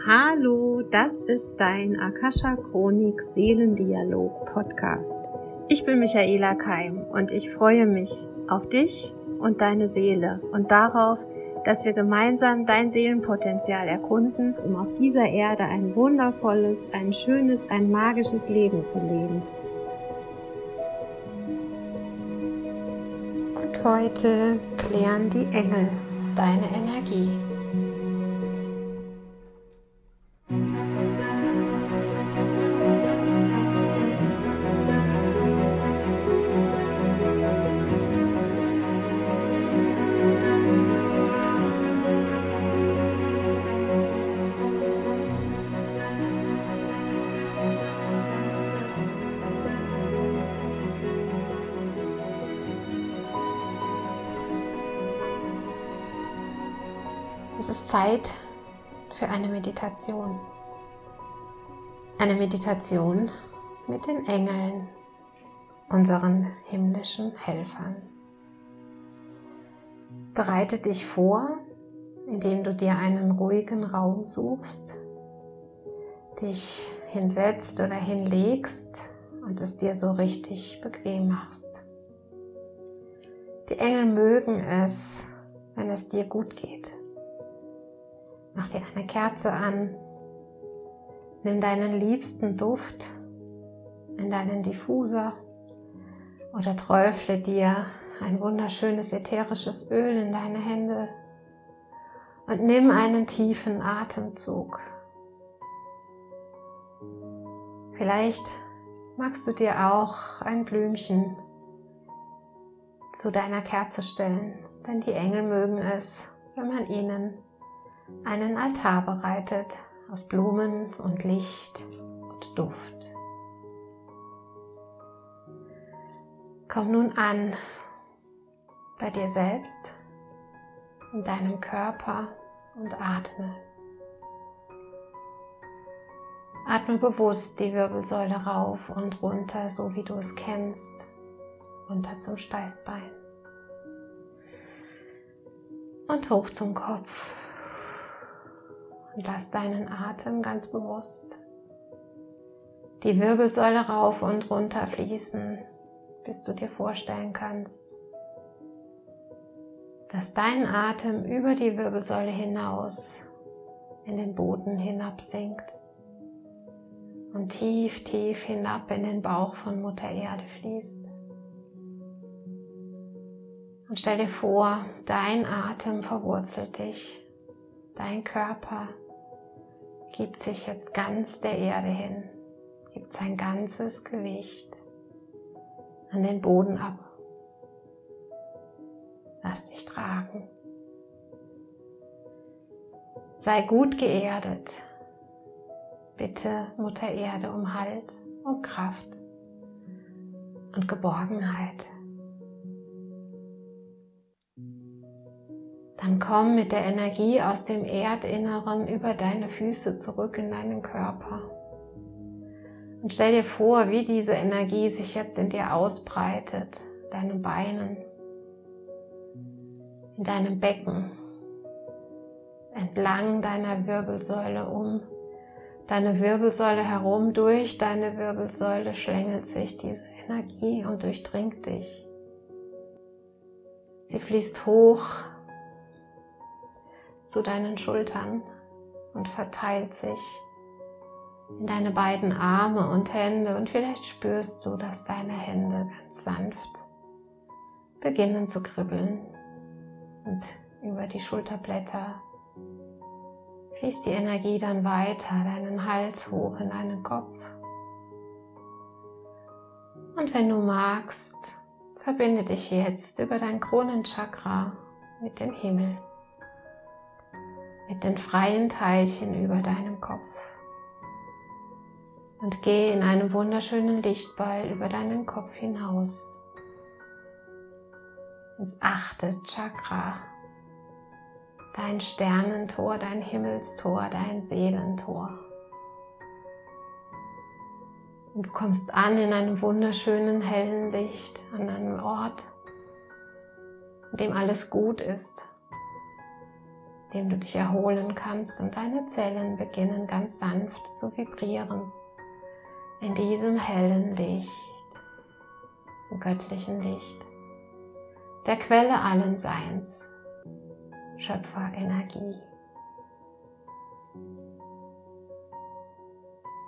Hallo, das ist dein Akasha Chronik Seelendialog Podcast. Ich bin Michaela Keim und ich freue mich auf dich und deine Seele und darauf, dass wir gemeinsam dein Seelenpotenzial erkunden, um auf dieser Erde ein wundervolles, ein schönes, ein magisches Leben zu leben. Und heute klären die Engel deine Energie. Zeit für eine Meditation. Eine Meditation mit den Engeln, unseren himmlischen Helfern. Bereite dich vor, indem du dir einen ruhigen Raum suchst, dich hinsetzt oder hinlegst und es dir so richtig bequem machst. Die Engel mögen es, wenn es dir gut geht. Mach dir eine Kerze an. Nimm deinen liebsten Duft in deinen Diffuser oder träufle dir ein wunderschönes ätherisches Öl in deine Hände und nimm einen tiefen Atemzug. Vielleicht magst du dir auch ein Blümchen zu deiner Kerze stellen, denn die Engel mögen es, wenn man ihnen einen Altar bereitet aus Blumen und Licht und Duft. Komm nun an bei dir selbst, in deinem Körper und atme. Atme bewusst die Wirbelsäule rauf und runter, so wie du es kennst, runter zum Steißbein und hoch zum Kopf und lass deinen Atem ganz bewusst die Wirbelsäule rauf und runter fließen, bis du dir vorstellen kannst, dass dein Atem über die Wirbelsäule hinaus in den Boden hinabsinkt und tief, tief hinab in den Bauch von Mutter Erde fließt. Und stell dir vor, dein Atem verwurzelt dich, dein Körper gibt sich jetzt ganz der Erde hin, gibt sein ganzes Gewicht an den Boden ab. Lass dich tragen. Sei gut geerdet. Bitte Mutter Erde um Halt, um Kraft und Geborgenheit. Dann komm mit der Energie aus dem Erdinneren über deine Füße zurück in deinen Körper. Und stell dir vor, wie diese Energie sich jetzt in dir ausbreitet, deinen Beinen, in deinem Becken, entlang deiner Wirbelsäule um deine Wirbelsäule herum, durch deine Wirbelsäule schlängelt sich diese Energie und durchdringt dich. Sie fließt hoch zu deinen Schultern und verteilt sich in deine beiden Arme und Hände. Und vielleicht spürst du, dass deine Hände ganz sanft beginnen zu kribbeln. Und über die Schulterblätter fließt die Energie dann weiter deinen Hals hoch in deinen Kopf. Und wenn du magst, verbinde dich jetzt über dein Kronenchakra mit dem Himmel den freien Teilchen über deinem Kopf. Und geh in einem wunderschönen Lichtball über deinen Kopf hinaus. Ins achte Chakra. Dein Sternentor, dein Himmelstor, dein Seelentor. Und du kommst an in einem wunderschönen hellen Licht, an einem Ort, in dem alles gut ist, dem du dich erholen kannst und deine Zellen beginnen ganz sanft zu vibrieren in diesem hellen Licht, im göttlichen Licht, der Quelle allen Seins, Schöpferenergie.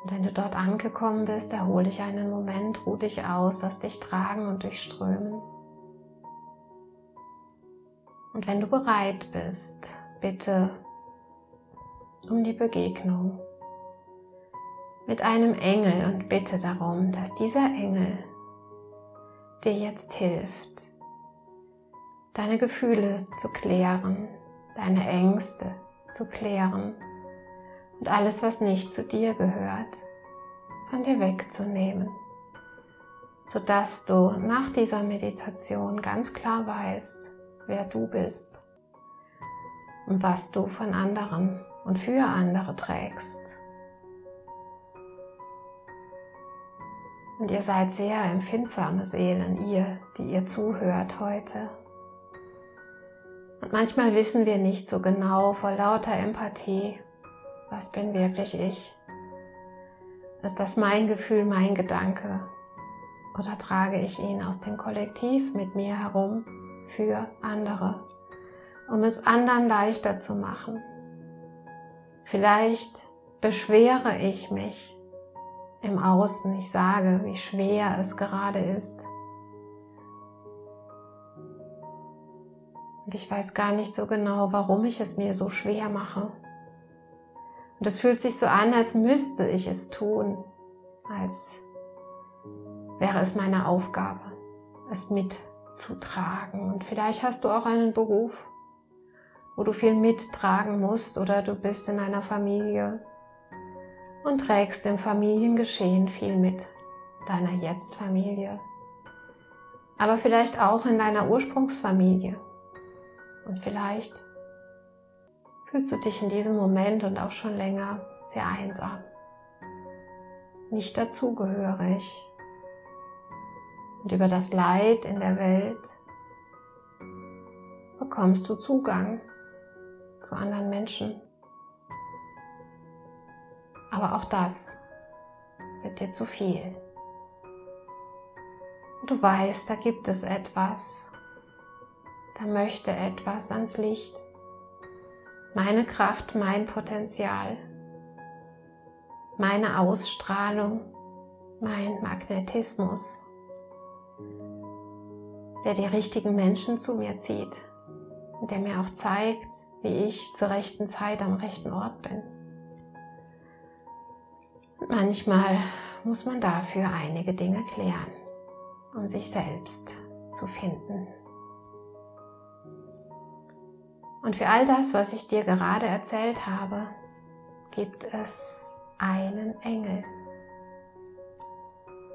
Und wenn du dort angekommen bist, erhol dich einen Moment, ruh dich aus, lass dich tragen und durchströmen. Und wenn du bereit bist, bitte um die Begegnung mit einem Engel und bitte darum, dass dieser Engel dir jetzt hilft, deine Gefühle zu klären, deine Ängste zu klären und alles, was nicht zu dir gehört, von dir wegzunehmen, sodass du nach dieser Meditation ganz klar weißt, wer du bist und was du von anderen und für andere trägst. Und ihr seid sehr empfindsame Seelen, ihr, die ihr zuhört heute. Und manchmal wissen wir nicht so genau vor lauter Empathie, was bin wirklich ich? Ist das mein Gefühl, mein Gedanke? Oder trage ich ihn aus dem Kollektiv mit mir herum für andere, um es anderen leichter zu machen? Vielleicht beschwere ich mich im Außen. Ich sage, wie schwer es gerade ist. Und ich weiß gar nicht so genau, warum ich es mir so schwer mache. Und es fühlt sich so an, als müsste ich es tun, als wäre es meine Aufgabe, es mitzutragen. Und vielleicht hast du auch einen Beruf, wo du viel mittragen musst oder du bist in einer Familie, und trägst im Familiengeschehen viel mit, deiner Jetzt-Familie, aber vielleicht auch in deiner Ursprungsfamilie. Und vielleicht fühlst du dich in diesem Moment und auch schon länger sehr einsam, nicht dazugehörig. Und über das Leid in der Welt bekommst du Zugang zu anderen Menschen. Aber auch das wird dir zu viel. Du weißt, da gibt es etwas, da möchte etwas ans Licht. Meine Kraft, mein Potenzial, meine Ausstrahlung, mein Magnetismus, der die richtigen Menschen zu mir zieht und der mir auch zeigt, wie ich zur rechten Zeit am rechten Ort bin. Manchmal muss man dafür einige Dinge klären, um sich selbst zu finden. Und für all das, was ich dir gerade erzählt habe, gibt es einen Engel.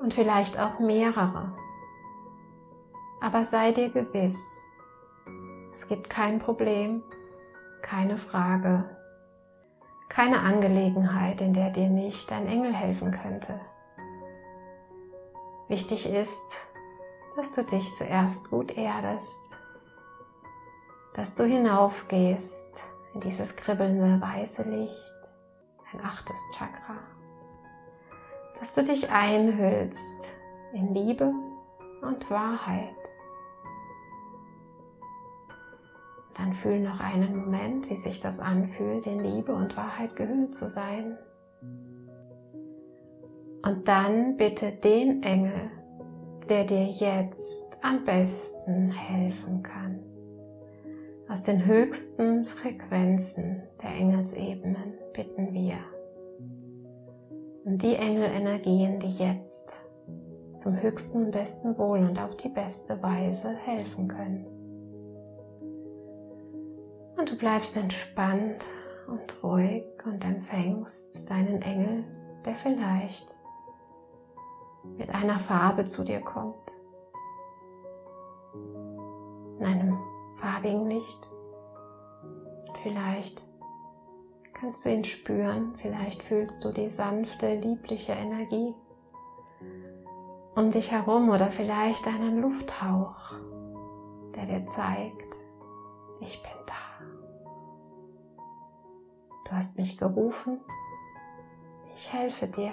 Und vielleicht auch mehrere. Aber sei dir gewiss, es gibt kein Problem, keine Frage, keine Angelegenheit, in der dir nicht ein Engel helfen könnte. Wichtig ist, dass du dich zuerst gut erdest, dass du hinaufgehst in dieses kribbelnde weiße Licht, ein achtes Chakra, dass du dich einhüllst in Liebe und Wahrheit. Dann fühl noch einen Moment, wie sich das anfühlt, in Liebe und Wahrheit gehüllt zu sein. Und dann bitte den Engel, der dir jetzt am besten helfen kann. Aus den höchsten Frequenzen der Engelsebenen bitten wir um die Engelenergien, die jetzt zum höchsten und besten Wohl und auf die beste Weise helfen können. Und du bleibst entspannt und ruhig und empfängst deinen Engel, der vielleicht mit einer Farbe zu dir kommt. In einem farbigen Licht. Vielleicht kannst du ihn spüren, vielleicht fühlst du die sanfte, liebliche Energie um dich herum oder vielleicht einen Lufthauch, der dir zeigt, ich bin da. Du hast mich gerufen. Ich helfe dir.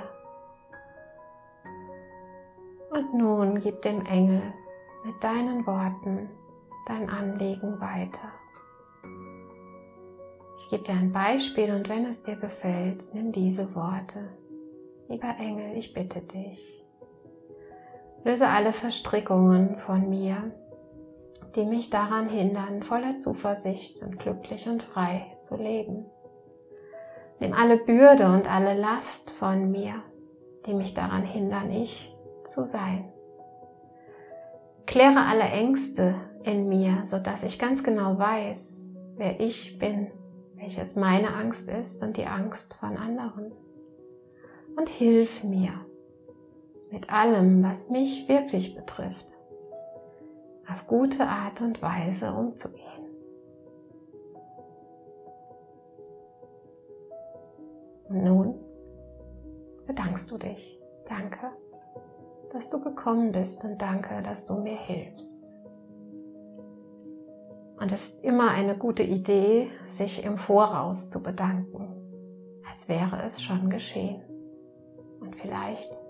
Und nun gib dem Engel mit deinen Worten dein Anliegen weiter. Ich gebe dir ein Beispiel und wenn es dir gefällt, nimm diese Worte. Lieber Engel, ich bitte dich. Löse alle Verstrickungen von mir, die mich daran hindern, voller Zuversicht und glücklich und frei zu leben. Nimm alle Bürde und alle Last von mir, die mich daran hindern, ich zu sein. Kläre alle Ängste in mir, so dass ich ganz genau weiß, wer ich bin, welches meine Angst ist und die Angst von anderen. Und hilf mir mit allem, was mich wirklich betrifft, auf gute Art und Weise umzugehen. Nun bedankst du dich. Danke, dass du gekommen bist und danke, dass du mir hilfst. Und es ist immer eine gute Idee, sich im Voraus zu bedanken, als wäre es schon geschehen. Und vielleicht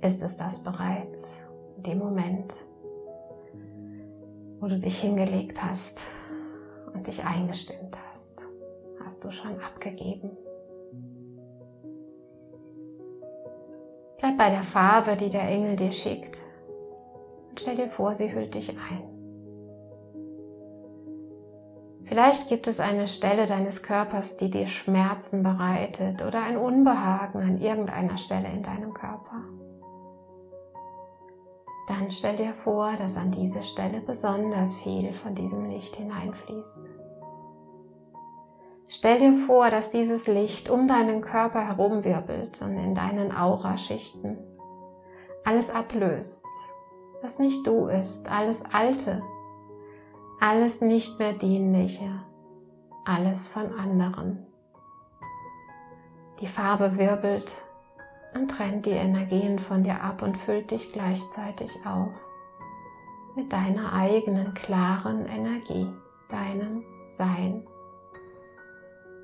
ist es das bereits in dem Moment, wo du dich hingelegt hast und dich eingestimmt hast, hast du schon abgegeben. Bleib bei der Farbe, die der Engel dir schickt und stell dir vor, sie hüllt dich ein. Vielleicht gibt es eine Stelle deines Körpers, die dir Schmerzen bereitet oder ein Unbehagen an irgendeiner Stelle in deinem Körper. Dann stell dir vor, dass an diese Stelle besonders viel von diesem Licht hineinfließt. Stell dir vor, dass dieses Licht um deinen Körper herumwirbelt und in deinen Auraschichten alles ablöst, was nicht du ist, alles Alte, alles nicht mehr Dienliche, alles von anderen. Die Farbe wirbelt und trennt die Energien von dir ab und füllt dich gleichzeitig auf mit deiner eigenen klaren Energie, deinem Sein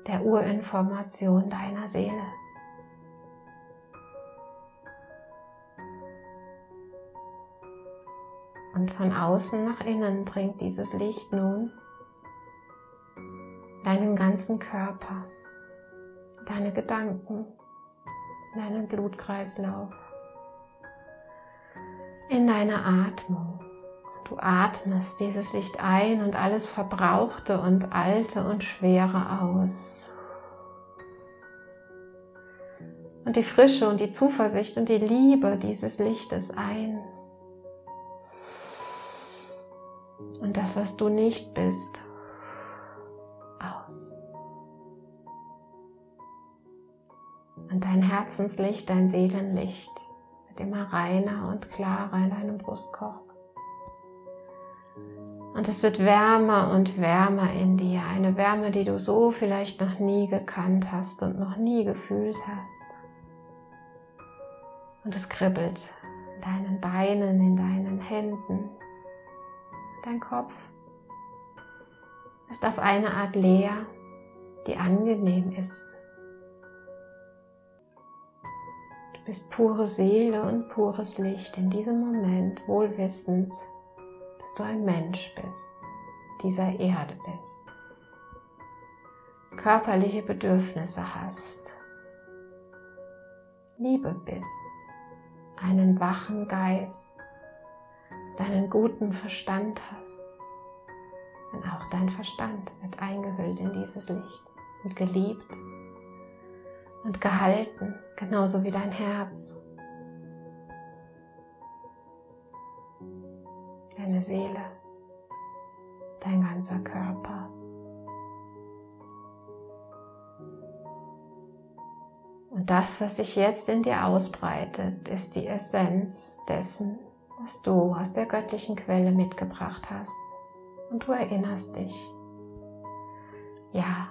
der Urinformation deiner Seele. Und von außen nach innen dringt dieses Licht nun deinen ganzen Körper, deine Gedanken, deinen Blutkreislauf, in deine Atmung. Du atmest dieses Licht ein und alles Verbrauchte und Alte und Schwere aus. Und die Frische und die Zuversicht und die Liebe dieses Lichtes ein. Und das, was du nicht bist, aus. Und dein Herzenslicht, dein Seelenlicht wird immer reiner und klarer in deinem Brustkorb. Und es wird wärmer und wärmer in dir. Eine Wärme, die du so vielleicht noch nie gekannt hast und noch nie gefühlt hast. Und es kribbelt in deinen Beinen, in deinen Händen. Dein Kopf ist auf eine Art leer, die angenehm ist. Du bist pure Seele und pures Licht in diesem Moment, wohlwissend, dass du ein Mensch bist, dieser Erde bist, körperliche Bedürfnisse hast, Liebe bist, einen wachen Geist, deinen guten Verstand hast. Denn auch dein Verstand wird eingehüllt in dieses Licht und geliebt und gehalten, genauso wie dein Herz. Deine Seele, dein ganzer Körper. Und das, was sich jetzt in dir ausbreitet, ist die Essenz dessen, was du aus der göttlichen Quelle mitgebracht hast. Und du erinnerst dich. Ja,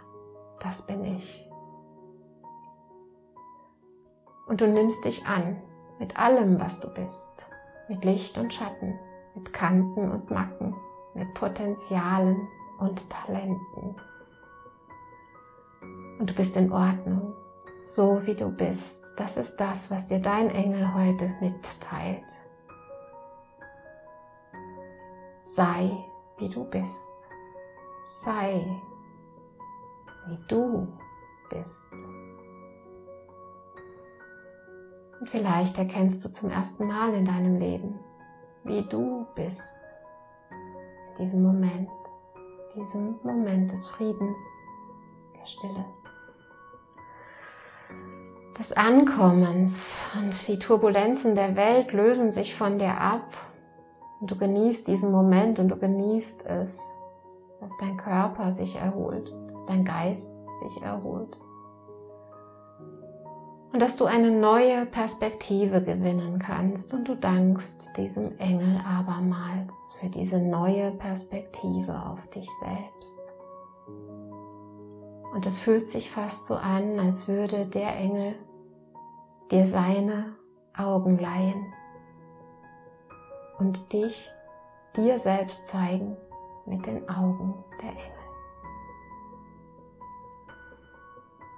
das bin ich. Und du nimmst dich an mit allem, was du bist, mit Licht und Schatten, mit Kanten und Macken, mit Potenzialen und Talenten. Und du bist in Ordnung, so wie du bist. Das ist das, was dir dein Engel heute mitteilt. Sei, wie du bist. Sei, wie du bist. Und vielleicht erkennst du zum ersten Mal in deinem Leben, wie du bist. In diesem Moment, diesem Moment des Friedens, der Stille. Des Ankommens und die Turbulenzen der Welt lösen sich von dir ab und du genießt diesen Moment und du genießt es, dass dein Körper sich erholt, dass dein Geist sich erholt und dass du eine neue Perspektive gewinnen kannst und du dankst diesem Engel abermals für diese neue Perspektive auf dich selbst. Und es fühlt sich fast so an, als würde der Engel dir seine Augen leihen und dich dir selbst zeigen mit den Augen der Engel.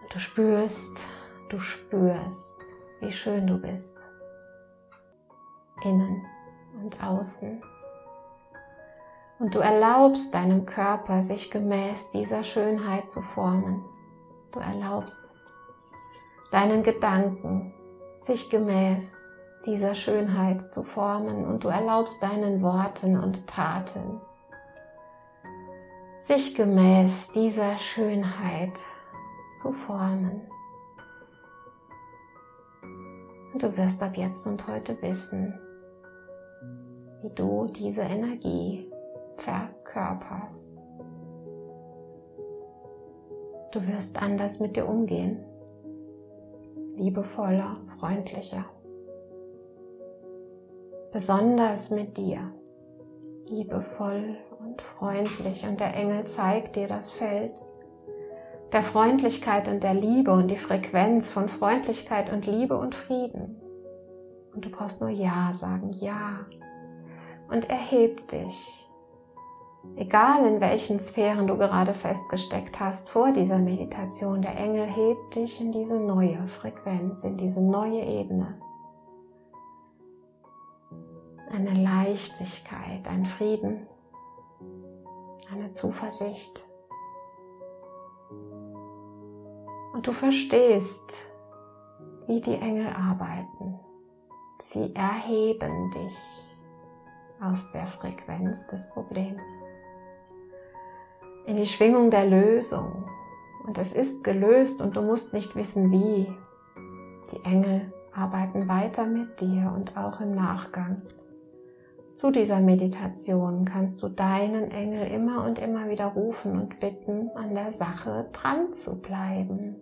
Und du spürst, du spürst, wie schön du bist. Innen und außen. Und du erlaubst deinem Körper, sich gemäß dieser Schönheit zu formen. Du erlaubst deinen Gedanken, sich gemäß dieser Schönheit zu formen und du erlaubst deinen Worten und Taten, sich gemäß dieser Schönheit zu formen. Und du wirst ab jetzt und heute wissen, wie du diese Energie verkörperst. Du wirst anders mit dir umgehen, liebevoller, freundlicher, besonders mit dir, liebevoll und freundlich. Und der Engel zeigt dir das Feld der Freundlichkeit und der Liebe und die Frequenz von Freundlichkeit und Liebe und Frieden. Und du brauchst nur Ja sagen, Ja. Und erheb dich. Egal in welchen Sphären du gerade festgesteckt hast vor dieser Meditation, der Engel hebt dich in diese neue Frequenz, in diese neue Ebene. Eine Leichtigkeit, ein Frieden, eine Zuversicht Und du verstehst, wie die Engel arbeiten. Sie erheben dich aus der Frequenz des Problems in die Schwingung der Lösung. Und es ist gelöst und du musst nicht wissen, wie. Die Engel arbeiten weiter mit dir und auch im Nachgang. Zu dieser Meditation kannst du deinen Engel immer und immer wieder rufen und bitten, an der Sache dran zu bleiben.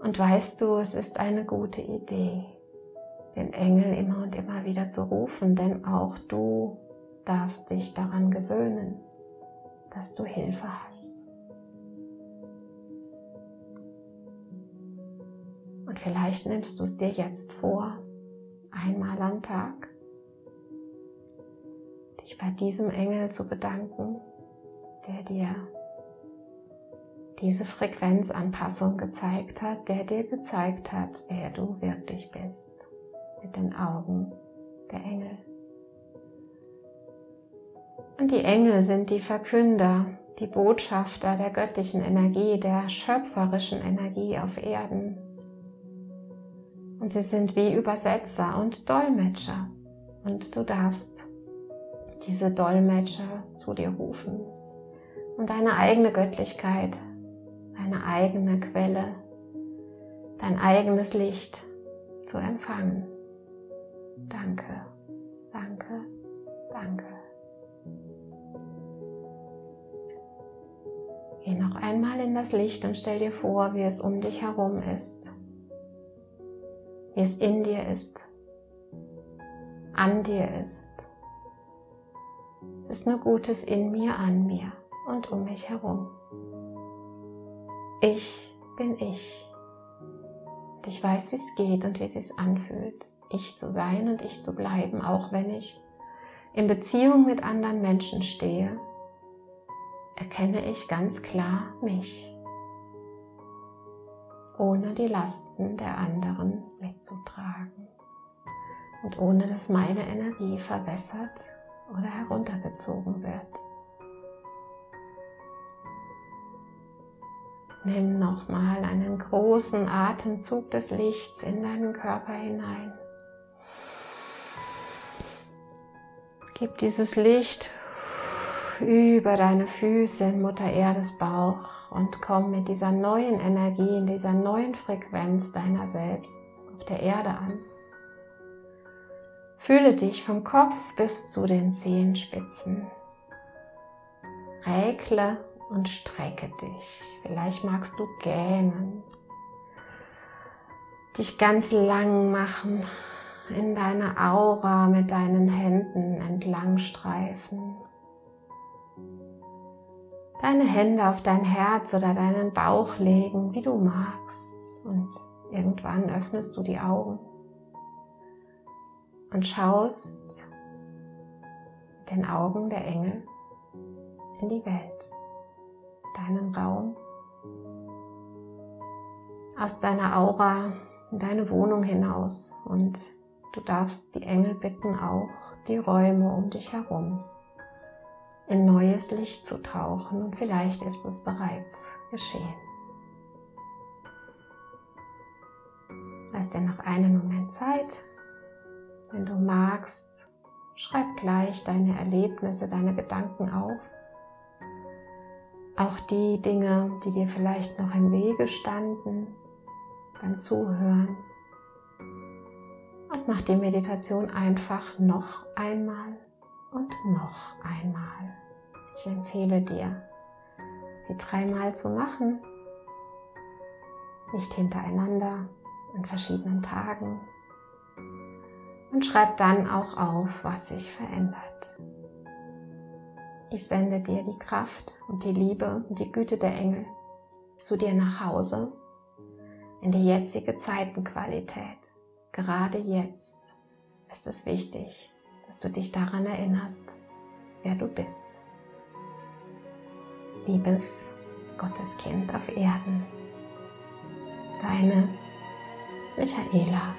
Und weißt du, es ist eine gute Idee, den Engel immer und immer wieder zu rufen, denn auch du darfst dich daran gewöhnen, dass du Hilfe hast. Und vielleicht nimmst du es dir jetzt vor, einmal am Tag, dich bei diesem Engel zu bedanken, der dir diese Frequenzanpassung gezeigt hat, der dir gezeigt hat, wer du wirklich bist, mit den Augen der Engel. Und die Engel sind die Verkünder, die Botschafter der göttlichen Energie, der schöpferischen Energie auf Erden. Und sie sind wie Übersetzer und Dolmetscher. Und du darfst diese Dolmetscher zu dir rufen und deine eigene Göttlichkeit deine eigene Quelle, dein eigenes Licht zu empfangen. Danke, danke, danke. Geh noch einmal in das Licht und stell dir vor, wie es um dich herum ist, wie es in dir ist, an dir ist. Es ist nur Gutes in mir, an mir und um mich herum. Ich bin ich. Und ich weiß, wie es geht und wie es sich anfühlt, ich zu sein und ich zu bleiben, auch wenn ich in Beziehung mit anderen Menschen stehe, erkenne ich ganz klar mich. ohne die Lasten der anderen mitzutragen und ohne dass meine Energie verwässert oder heruntergezogen wird. Nimm nochmal einen großen Atemzug des Lichts in deinen Körper hinein. Gib dieses Licht über deine Füße in Mutter Erdes Bauch und komm mit dieser neuen Energie, in dieser neuen Frequenz deiner selbst auf der Erde an. Fühle dich vom Kopf bis zu den Zehenspitzen. Regle und strecke dich. Vielleicht magst du gähnen. Dich ganz lang machen, in deine Aura mit deinen Händen entlang streifen. Deine Hände auf dein Herz oder deinen Bauch legen, wie du magst. Und irgendwann öffnest du die Augen und schaust mit den Augen der Engel in die Welt deinen Raum, aus deiner Aura in deine Wohnung hinaus und du darfst die Engel bitten, auch die Räume um dich herum in neues Licht zu tauchen und vielleicht ist es bereits geschehen. Lass dir noch einen Moment Zeit. Wenn du magst, schreib gleich deine Erlebnisse, deine Gedanken auf auch die Dinge, die dir vielleicht noch im Wege standen beim Zuhören. Und mach die Meditation einfach noch einmal und noch einmal. Ich empfehle dir, sie dreimal zu machen, nicht hintereinander, an verschiedenen Tagen. Und schreib dann auch auf, was sich verändert. Ich sende dir die Kraft und die Liebe und die Güte der Engel zu dir nach Hause in die jetzige Zeitenqualität. Gerade jetzt ist es wichtig, dass du dich daran erinnerst, wer du bist. Liebes Gotteskind auf Erden, deine Michaela.